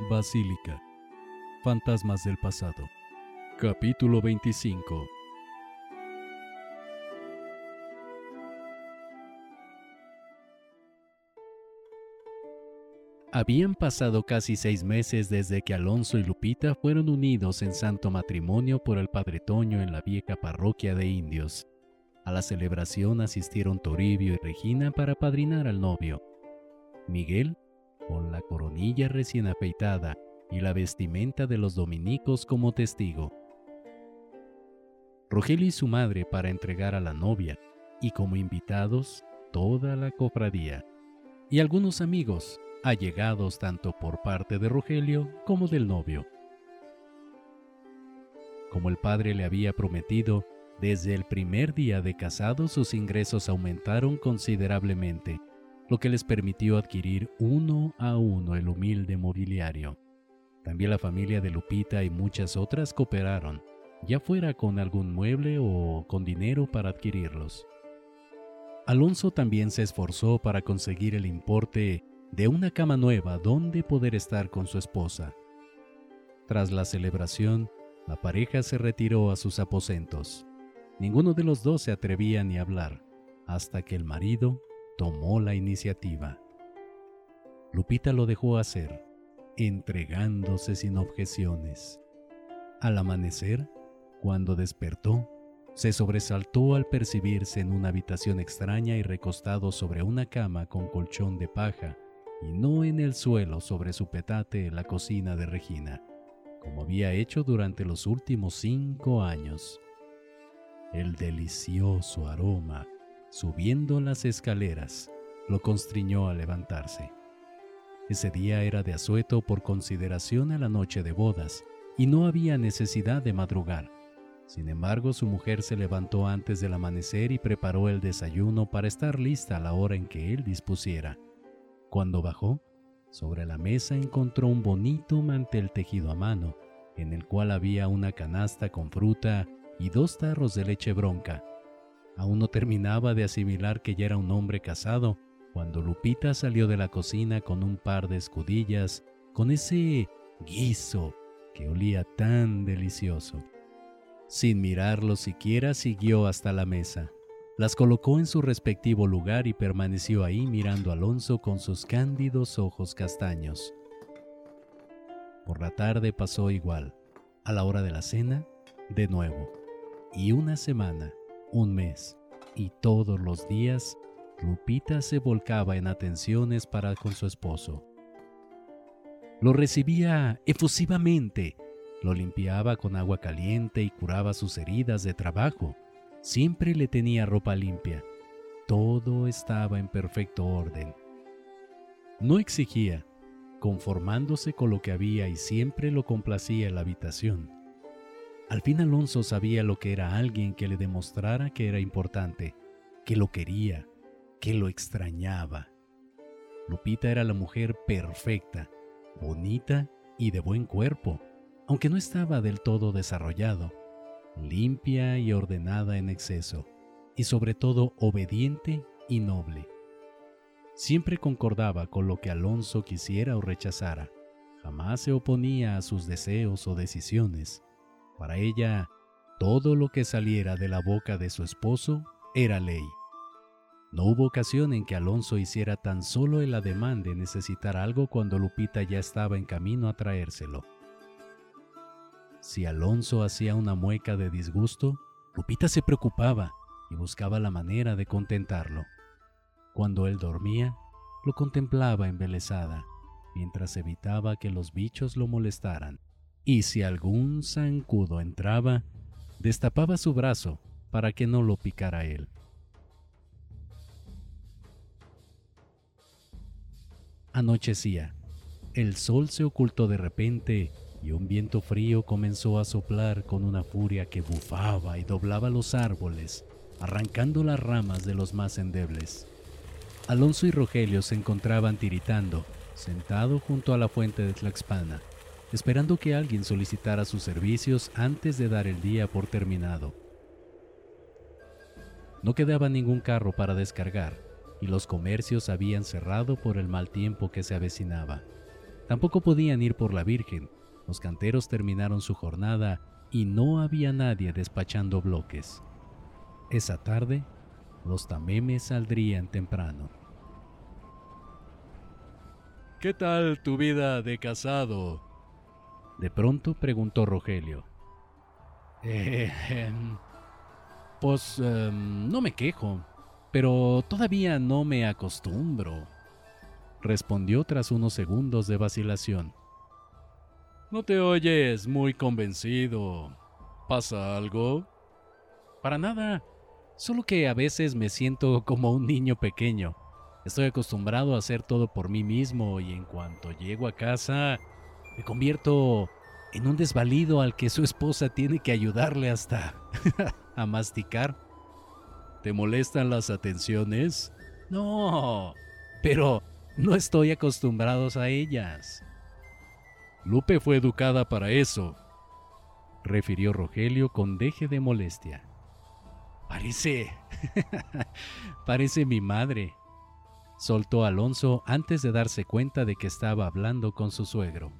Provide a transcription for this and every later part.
Basílica. Fantasmas del pasado. Capítulo 25. Habían pasado casi seis meses desde que Alonso y Lupita fueron unidos en santo matrimonio por el Padre Toño en la vieja parroquia de indios. A la celebración asistieron Toribio y Regina para padrinar al novio. Miguel, con la coronilla recién afeitada y la vestimenta de los dominicos como testigo. Rogelio y su madre para entregar a la novia, y como invitados toda la cofradía, y algunos amigos, allegados tanto por parte de Rogelio como del novio. Como el padre le había prometido, desde el primer día de casado sus ingresos aumentaron considerablemente, lo que les permitió adquirir uno a uno el humilde mobiliario. También la familia de Lupita y muchas otras cooperaron, ya fuera con algún mueble o con dinero para adquirirlos. Alonso también se esforzó para conseguir el importe de una cama nueva donde poder estar con su esposa. Tras la celebración, la pareja se retiró a sus aposentos. Ninguno de los dos se atrevía ni a hablar, hasta que el marido tomó la iniciativa. Lupita lo dejó hacer, entregándose sin objeciones. Al amanecer, cuando despertó, se sobresaltó al percibirse en una habitación extraña y recostado sobre una cama con colchón de paja y no en el suelo sobre su petate en la cocina de Regina, como había hecho durante los últimos cinco años. El delicioso aroma, subiendo las escaleras, lo constriñó a levantarse. Ese día era de asueto por consideración a la noche de bodas, y no había necesidad de madrugar. Sin embargo, su mujer se levantó antes del amanecer y preparó el desayuno para estar lista a la hora en que él dispusiera. Cuando bajó, sobre la mesa encontró un bonito mantel tejido a mano, en el cual había una canasta con fruta y dos tarros de leche bronca. Aún no terminaba de asimilar que ya era un hombre casado cuando Lupita salió de la cocina con un par de escudillas, con ese guiso que olía tan delicioso. Sin mirarlo siquiera siguió hasta la mesa. Las colocó en su respectivo lugar y permaneció ahí mirando a Alonso con sus cándidos ojos castaños. Por la tarde pasó igual. A la hora de la cena, de nuevo. Y una semana, un mes, y todos los días, Lupita se volcaba en atenciones para con su esposo. Lo recibía efusivamente, lo limpiaba con agua caliente y curaba sus heridas de trabajo Siempre le tenía ropa limpia. Todo estaba en perfecto orden. No exigía, conformándose con lo que había y siempre lo complacía en la habitación. Al fin Alonso sabía lo que era alguien que le demostrara que era importante, que lo quería, que lo extrañaba. Lupita era la mujer perfecta, bonita y de buen cuerpo, aunque no estaba del todo desarrollado limpia y ordenada en exceso, y sobre todo obediente y noble. Siempre concordaba con lo que Alonso quisiera o rechazara, jamás se oponía a sus deseos o decisiones. Para ella, todo lo que saliera de la boca de su esposo era ley. No hubo ocasión en que Alonso hiciera tan solo el ademán de necesitar algo cuando Lupita ya estaba en camino a traérselo. Si Alonso hacía una mueca de disgusto, Lupita se preocupaba y buscaba la manera de contentarlo. Cuando él dormía, lo contemplaba embelesada, mientras evitaba que los bichos lo molestaran. Y si algún zancudo entraba, destapaba su brazo para que no lo picara él. Anochecía. El sol se ocultó de repente y un viento frío comenzó a soplar con una furia que bufaba y doblaba los árboles, arrancando las ramas de los más endebles. Alonso y Rogelio se encontraban tiritando, sentado junto a la fuente de Tlaxpana, esperando que alguien solicitara sus servicios antes de dar el día por terminado. No quedaba ningún carro para descargar, y los comercios habían cerrado por el mal tiempo que se avecinaba. Tampoco podían ir por la Virgen. Los canteros terminaron su jornada y no había nadie despachando bloques. Esa tarde, los tamemes saldrían temprano. ¿Qué tal tu vida de casado? De pronto preguntó Rogelio. Eh, pues em, no me quejo, pero todavía no me acostumbro, respondió tras unos segundos de vacilación. No te oyes muy convencido. ¿Pasa algo? Para nada, solo que a veces me siento como un niño pequeño. Estoy acostumbrado a hacer todo por mí mismo y en cuanto llego a casa me convierto en un desvalido al que su esposa tiene que ayudarle hasta a masticar. ¿Te molestan las atenciones? No, pero no estoy acostumbrado a ellas. Lupe fue educada para eso, refirió Rogelio con deje de molestia. Parece... parece mi madre, soltó Alonso antes de darse cuenta de que estaba hablando con su suegro.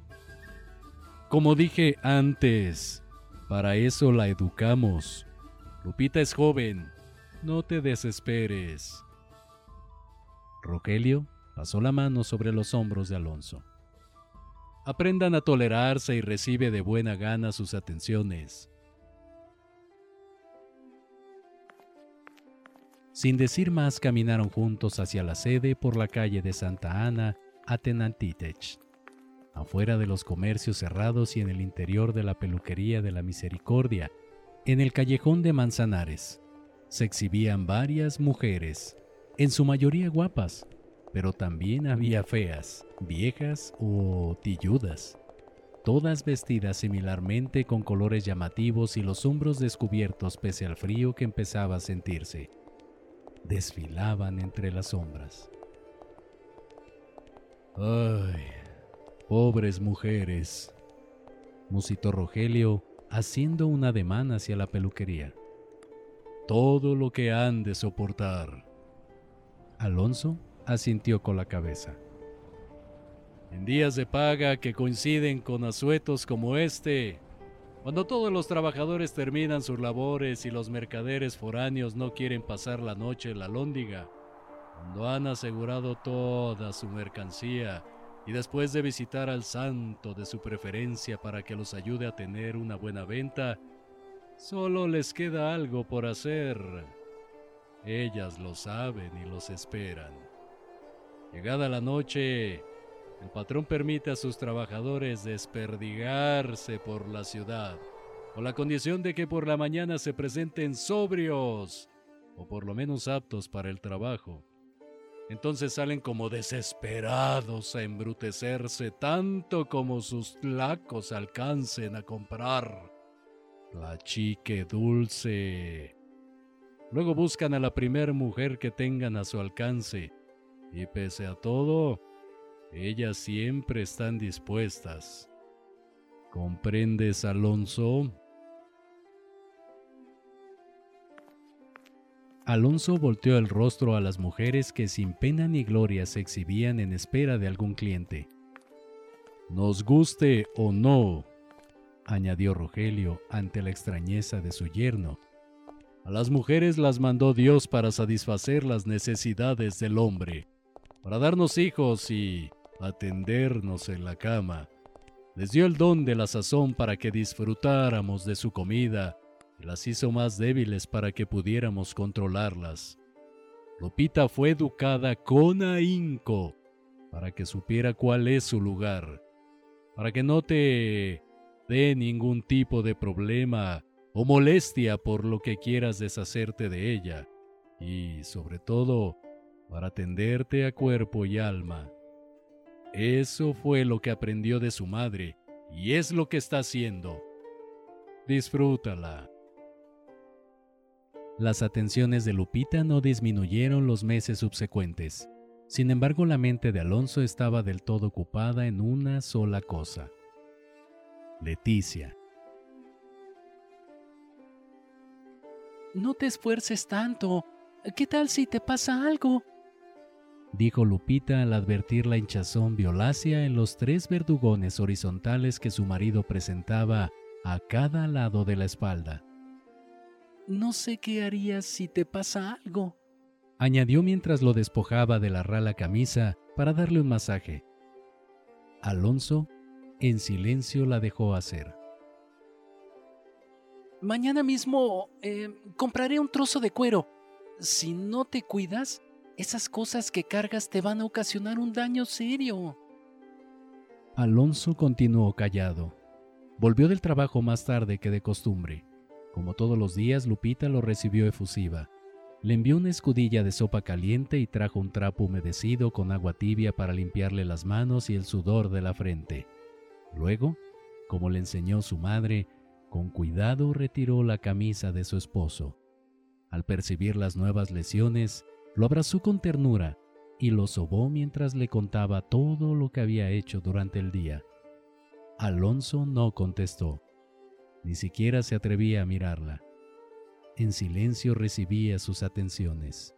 Como dije antes, para eso la educamos. Lupita es joven, no te desesperes. Rogelio pasó la mano sobre los hombros de Alonso. Aprendan a tolerarse y recibe de buena gana sus atenciones. Sin decir más, caminaron juntos hacia la sede por la calle de Santa Ana a Tenantitech. Afuera de los comercios cerrados y en el interior de la peluquería de la Misericordia, en el callejón de Manzanares, se exhibían varias mujeres, en su mayoría guapas, pero también había feas, viejas o tilludas, todas vestidas similarmente con colores llamativos y los hombros descubiertos pese al frío que empezaba a sentirse desfilaban entre las sombras. ¡Ay! Pobres mujeres, musitó Rogelio haciendo un ademán hacia la peluquería. Todo lo que han de soportar. Alonso asintió con la cabeza. En días de paga que coinciden con asuetos como este, cuando todos los trabajadores terminan sus labores y los mercaderes foráneos no quieren pasar la noche en la lóndiga, cuando han asegurado toda su mercancía y después de visitar al santo de su preferencia para que los ayude a tener una buena venta, solo les queda algo por hacer. Ellas lo saben y los esperan. Llegada la noche, el patrón permite a sus trabajadores desperdigarse por la ciudad, con la condición de que por la mañana se presenten sobrios, o por lo menos aptos para el trabajo. Entonces salen como desesperados a embrutecerse tanto como sus lacos alcancen a comprar. La chique dulce. Luego buscan a la primer mujer que tengan a su alcance, y pese a todo, ellas siempre están dispuestas. ¿Comprendes, Alonso? Alonso volteó el rostro a las mujeres que sin pena ni gloria se exhibían en espera de algún cliente. Nos guste o no, añadió Rogelio ante la extrañeza de su yerno. A las mujeres las mandó Dios para satisfacer las necesidades del hombre, para darnos hijos y atendernos en la cama. Les dio el don de la sazón para que disfrutáramos de su comida y las hizo más débiles para que pudiéramos controlarlas. Lupita fue educada con ahínco para que supiera cuál es su lugar, para que no te dé ningún tipo de problema o molestia por lo que quieras deshacerte de ella, y sobre todo para atenderte a cuerpo y alma. Eso fue lo que aprendió de su madre y es lo que está haciendo. Disfrútala. Las atenciones de Lupita no disminuyeron los meses subsecuentes. Sin embargo, la mente de Alonso estaba del todo ocupada en una sola cosa. Leticia. No te esfuerces tanto. ¿Qué tal si te pasa algo? dijo Lupita al advertir la hinchazón violácea en los tres verdugones horizontales que su marido presentaba a cada lado de la espalda. No sé qué harías si te pasa algo, añadió mientras lo despojaba de la rala camisa para darle un masaje. Alonso, en silencio, la dejó hacer. Mañana mismo eh, compraré un trozo de cuero. Si no te cuidas, esas cosas que cargas te van a ocasionar un daño serio. Alonso continuó callado. Volvió del trabajo más tarde que de costumbre. Como todos los días, Lupita lo recibió efusiva. Le envió una escudilla de sopa caliente y trajo un trapo humedecido con agua tibia para limpiarle las manos y el sudor de la frente. Luego, como le enseñó su madre, con cuidado retiró la camisa de su esposo. Al percibir las nuevas lesiones, lo abrazó con ternura y lo sobó mientras le contaba todo lo que había hecho durante el día. Alonso no contestó, ni siquiera se atrevía a mirarla. En silencio recibía sus atenciones.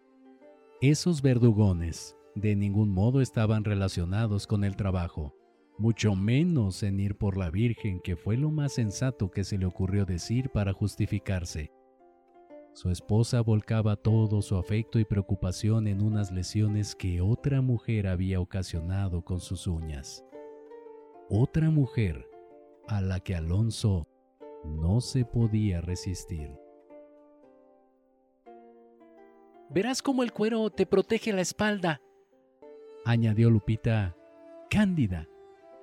Esos verdugones de ningún modo estaban relacionados con el trabajo mucho menos en ir por la Virgen, que fue lo más sensato que se le ocurrió decir para justificarse. Su esposa volcaba todo su afecto y preocupación en unas lesiones que otra mujer había ocasionado con sus uñas. Otra mujer a la que Alonso no se podía resistir. Verás cómo el cuero te protege la espalda, añadió Lupita, cándida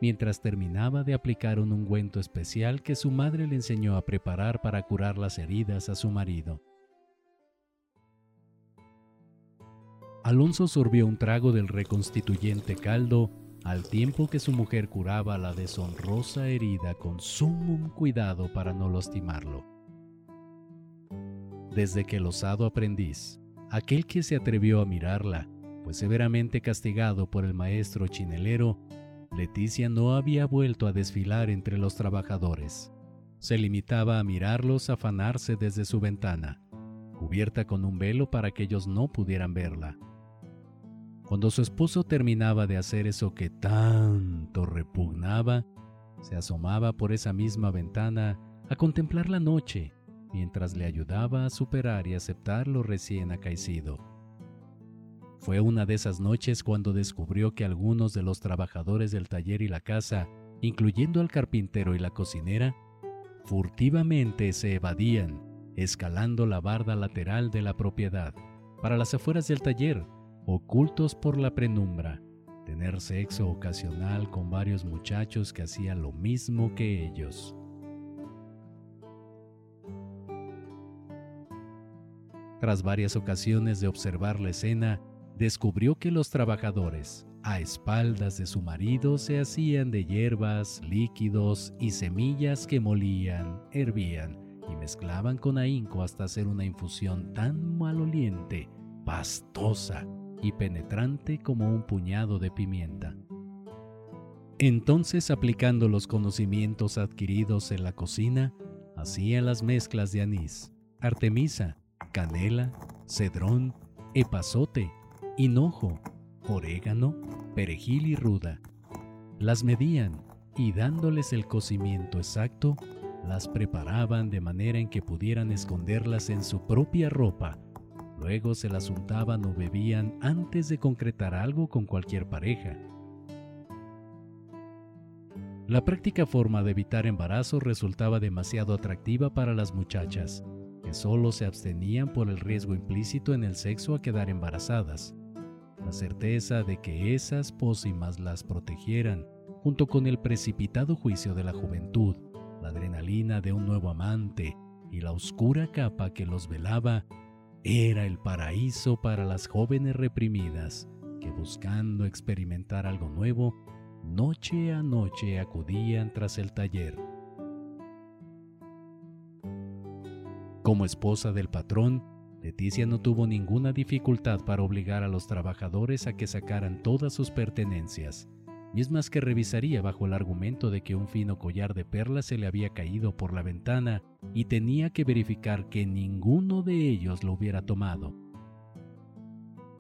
mientras terminaba de aplicar un ungüento especial que su madre le enseñó a preparar para curar las heridas a su marido. Alonso sorbió un trago del reconstituyente caldo al tiempo que su mujer curaba la deshonrosa herida con sumo cuidado para no lastimarlo. Desde que el osado aprendiz, aquel que se atrevió a mirarla, pues severamente castigado por el maestro chinelero, Leticia no había vuelto a desfilar entre los trabajadores. Se limitaba a mirarlos afanarse desde su ventana, cubierta con un velo para que ellos no pudieran verla. Cuando su esposo terminaba de hacer eso que tanto repugnaba, se asomaba por esa misma ventana a contemplar la noche mientras le ayudaba a superar y aceptar lo recién acaecido. Fue una de esas noches cuando descubrió que algunos de los trabajadores del taller y la casa, incluyendo al carpintero y la cocinera, furtivamente se evadían, escalando la barda lateral de la propiedad, para las afueras del taller, ocultos por la penumbra, tener sexo ocasional con varios muchachos que hacían lo mismo que ellos. Tras varias ocasiones de observar la escena, descubrió que los trabajadores, a espaldas de su marido, se hacían de hierbas, líquidos y semillas que molían, hervían y mezclaban con ahínco hasta hacer una infusión tan maloliente, pastosa y penetrante como un puñado de pimienta. Entonces, aplicando los conocimientos adquiridos en la cocina, hacían las mezclas de anís, artemisa, canela, cedrón, epazote, hinojo, orégano, perejil y ruda. Las medían y dándoles el cocimiento exacto, las preparaban de manera en que pudieran esconderlas en su propia ropa. Luego se las untaban o bebían antes de concretar algo con cualquier pareja. La práctica forma de evitar embarazo resultaba demasiado atractiva para las muchachas, que solo se abstenían por el riesgo implícito en el sexo a quedar embarazadas la certeza de que esas pócimas las protegieran, junto con el precipitado juicio de la juventud, la adrenalina de un nuevo amante y la oscura capa que los velaba, era el paraíso para las jóvenes reprimidas que buscando experimentar algo nuevo, noche a noche acudían tras el taller. Como esposa del patrón, Leticia no tuvo ninguna dificultad para obligar a los trabajadores a que sacaran todas sus pertenencias, mismas que revisaría bajo el argumento de que un fino collar de perlas se le había caído por la ventana y tenía que verificar que ninguno de ellos lo hubiera tomado.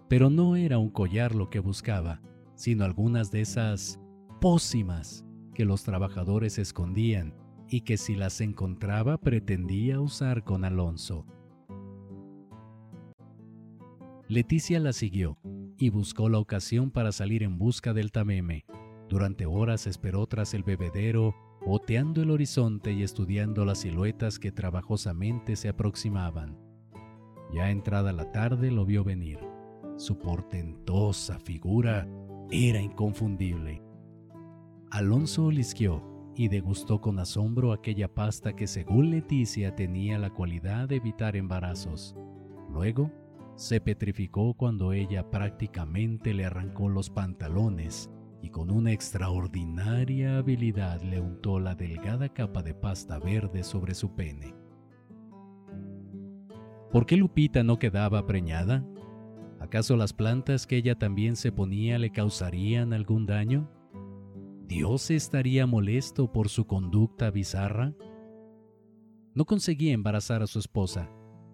Pero no era un collar lo que buscaba, sino algunas de esas pócimas que los trabajadores escondían y que si las encontraba pretendía usar con Alonso. Leticia la siguió y buscó la ocasión para salir en busca del tameme. Durante horas esperó tras el bebedero, oteando el horizonte y estudiando las siluetas que trabajosamente se aproximaban. Ya entrada la tarde lo vio venir. Su portentosa figura era inconfundible. Alonso olisqueó y degustó con asombro aquella pasta que según Leticia tenía la cualidad de evitar embarazos. Luego se petrificó cuando ella prácticamente le arrancó los pantalones y con una extraordinaria habilidad le untó la delgada capa de pasta verde sobre su pene. ¿Por qué Lupita no quedaba preñada? ¿Acaso las plantas que ella también se ponía le causarían algún daño? ¿Dios estaría molesto por su conducta bizarra? No conseguía embarazar a su esposa.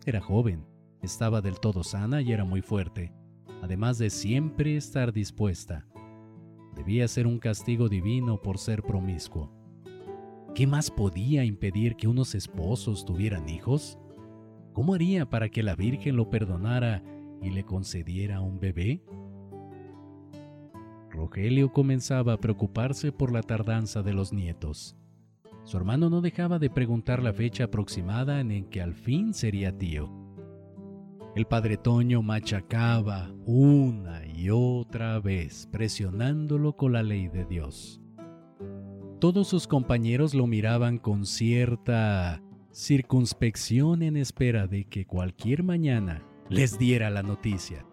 Era joven, estaba del todo sana y era muy fuerte, además de siempre estar dispuesta. Debía ser un castigo divino por ser promiscuo. ¿Qué más podía impedir que unos esposos tuvieran hijos? ¿Cómo haría para que la Virgen lo perdonara y le concediera un bebé? Rogelio comenzaba a preocuparse por la tardanza de los nietos. Su hermano no dejaba de preguntar la fecha aproximada en que al fin sería tío. El padre Toño machacaba una y otra vez, presionándolo con la ley de Dios. Todos sus compañeros lo miraban con cierta circunspección en espera de que cualquier mañana les diera la noticia.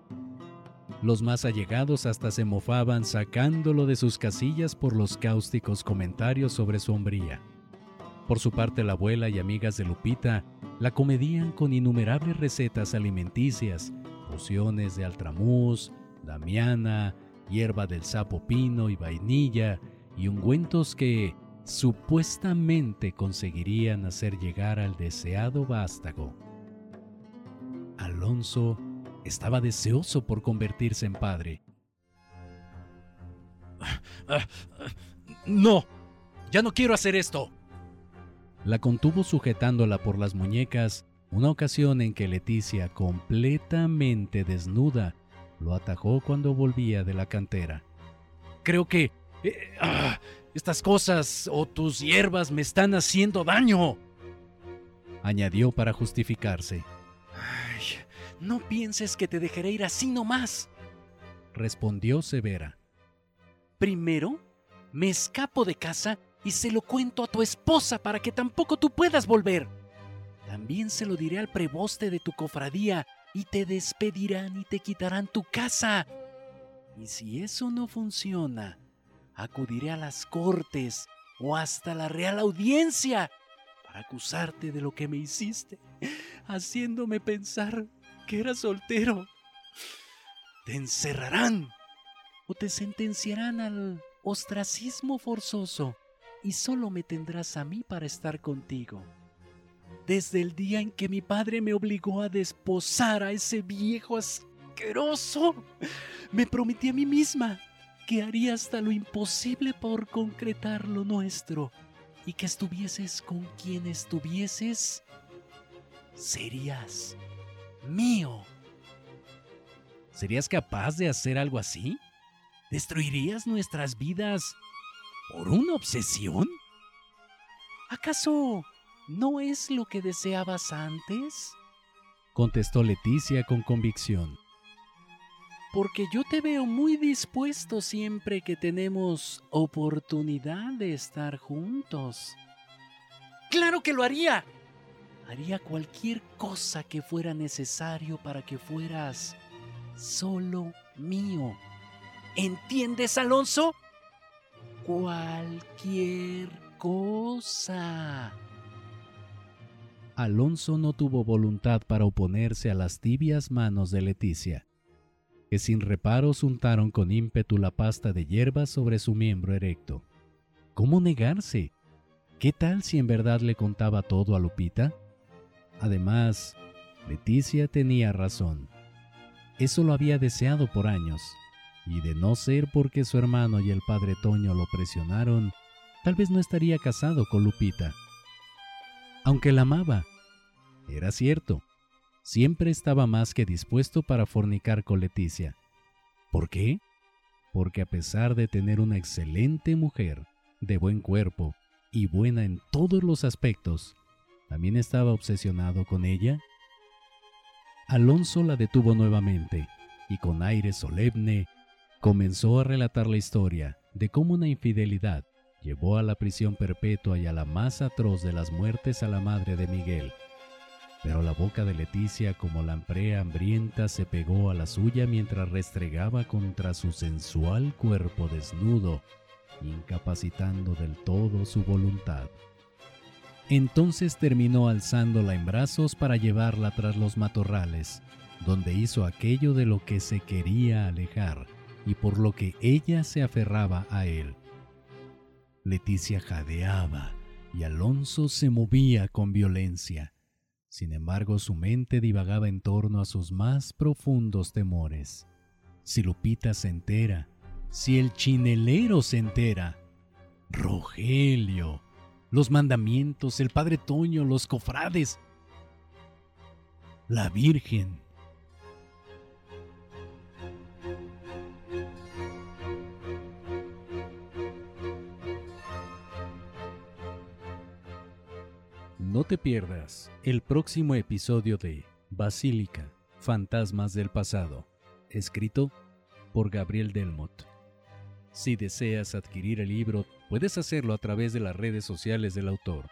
Los más allegados hasta se mofaban sacándolo de sus casillas por los cáusticos comentarios sobre su hombría. Por su parte, la abuela y amigas de Lupita la comedían con innumerables recetas alimenticias, pociones de altramuz, damiana, hierba del sapo pino y vainilla, y ungüentos que supuestamente conseguirían hacer llegar al deseado vástago. Alonso estaba deseoso por convertirse en padre. No, ya no quiero hacer esto, la contuvo sujetándola por las muñecas, una ocasión en que Leticia, completamente desnuda, lo atajó cuando volvía de la cantera. Creo que... Eh, ah, estas cosas o tus hierbas me están haciendo daño. Añadió para justificarse. no pienses que te dejaré ir así nomás. Respondió severa. Primero, me escapo de casa y se lo cuento a tu esposa para que tampoco tú puedas volver. También se lo diré al preboste de tu cofradía y te despedirán y te quitarán tu casa. Y si eso no funciona, acudiré a las cortes o hasta la real audiencia para acusarte de lo que me hiciste, haciéndome pensar que era soltero. Te encerrarán o te sentenciarán al ostracismo forzoso y solo me tendrás a mí para estar contigo. Desde el día en que mi padre me obligó a desposar a ese viejo asqueroso, me prometí a mí misma que haría hasta lo imposible por concretar lo nuestro y que estuvieses con quien estuvieses, serías mío. ¿Serías capaz de hacer algo así? ¿Destruirías nuestras vidas ¿Por una obsesión? ¿Acaso no es lo que deseabas antes? contestó Leticia con convicción. Porque yo te veo muy dispuesto siempre que tenemos oportunidad de estar juntos. ¡Claro que lo haría! Haría cualquier cosa que fuera necesario para que fueras solo mío. ¿Entiendes, Alonso? Cualquier cosa. Alonso no tuvo voluntad para oponerse a las tibias manos de Leticia, que sin reparos untaron con ímpetu la pasta de hierba sobre su miembro erecto. ¿Cómo negarse? ¿Qué tal si en verdad le contaba todo a Lupita? Además, Leticia tenía razón. eso lo había deseado por años, y de no ser porque su hermano y el padre Toño lo presionaron, tal vez no estaría casado con Lupita. Aunque la amaba, era cierto, siempre estaba más que dispuesto para fornicar con Leticia. ¿Por qué? Porque a pesar de tener una excelente mujer, de buen cuerpo y buena en todos los aspectos, también estaba obsesionado con ella Alonso la detuvo nuevamente y con aire solemne comenzó a relatar la historia de cómo una infidelidad llevó a la prisión perpetua y a la más atroz de las muertes a la madre de Miguel. Pero la boca de Leticia como lamprea hambrienta se pegó a la suya mientras restregaba contra su sensual cuerpo desnudo, incapacitando del todo su voluntad. Entonces terminó alzándola en brazos para llevarla tras los matorrales, donde hizo aquello de lo que se quería alejar y por lo que ella se aferraba a él. Leticia jadeaba y Alonso se movía con violencia. Sin embargo, su mente divagaba en torno a sus más profundos temores. Si Lupita se entera, si el chinelero se entera, Rogelio, los mandamientos, el Padre Toño, los cofrades, la Virgen. No te pierdas el próximo episodio de Basílica, Fantasmas del Pasado, escrito por Gabriel Delmot. Si deseas adquirir el libro, puedes hacerlo a través de las redes sociales del autor.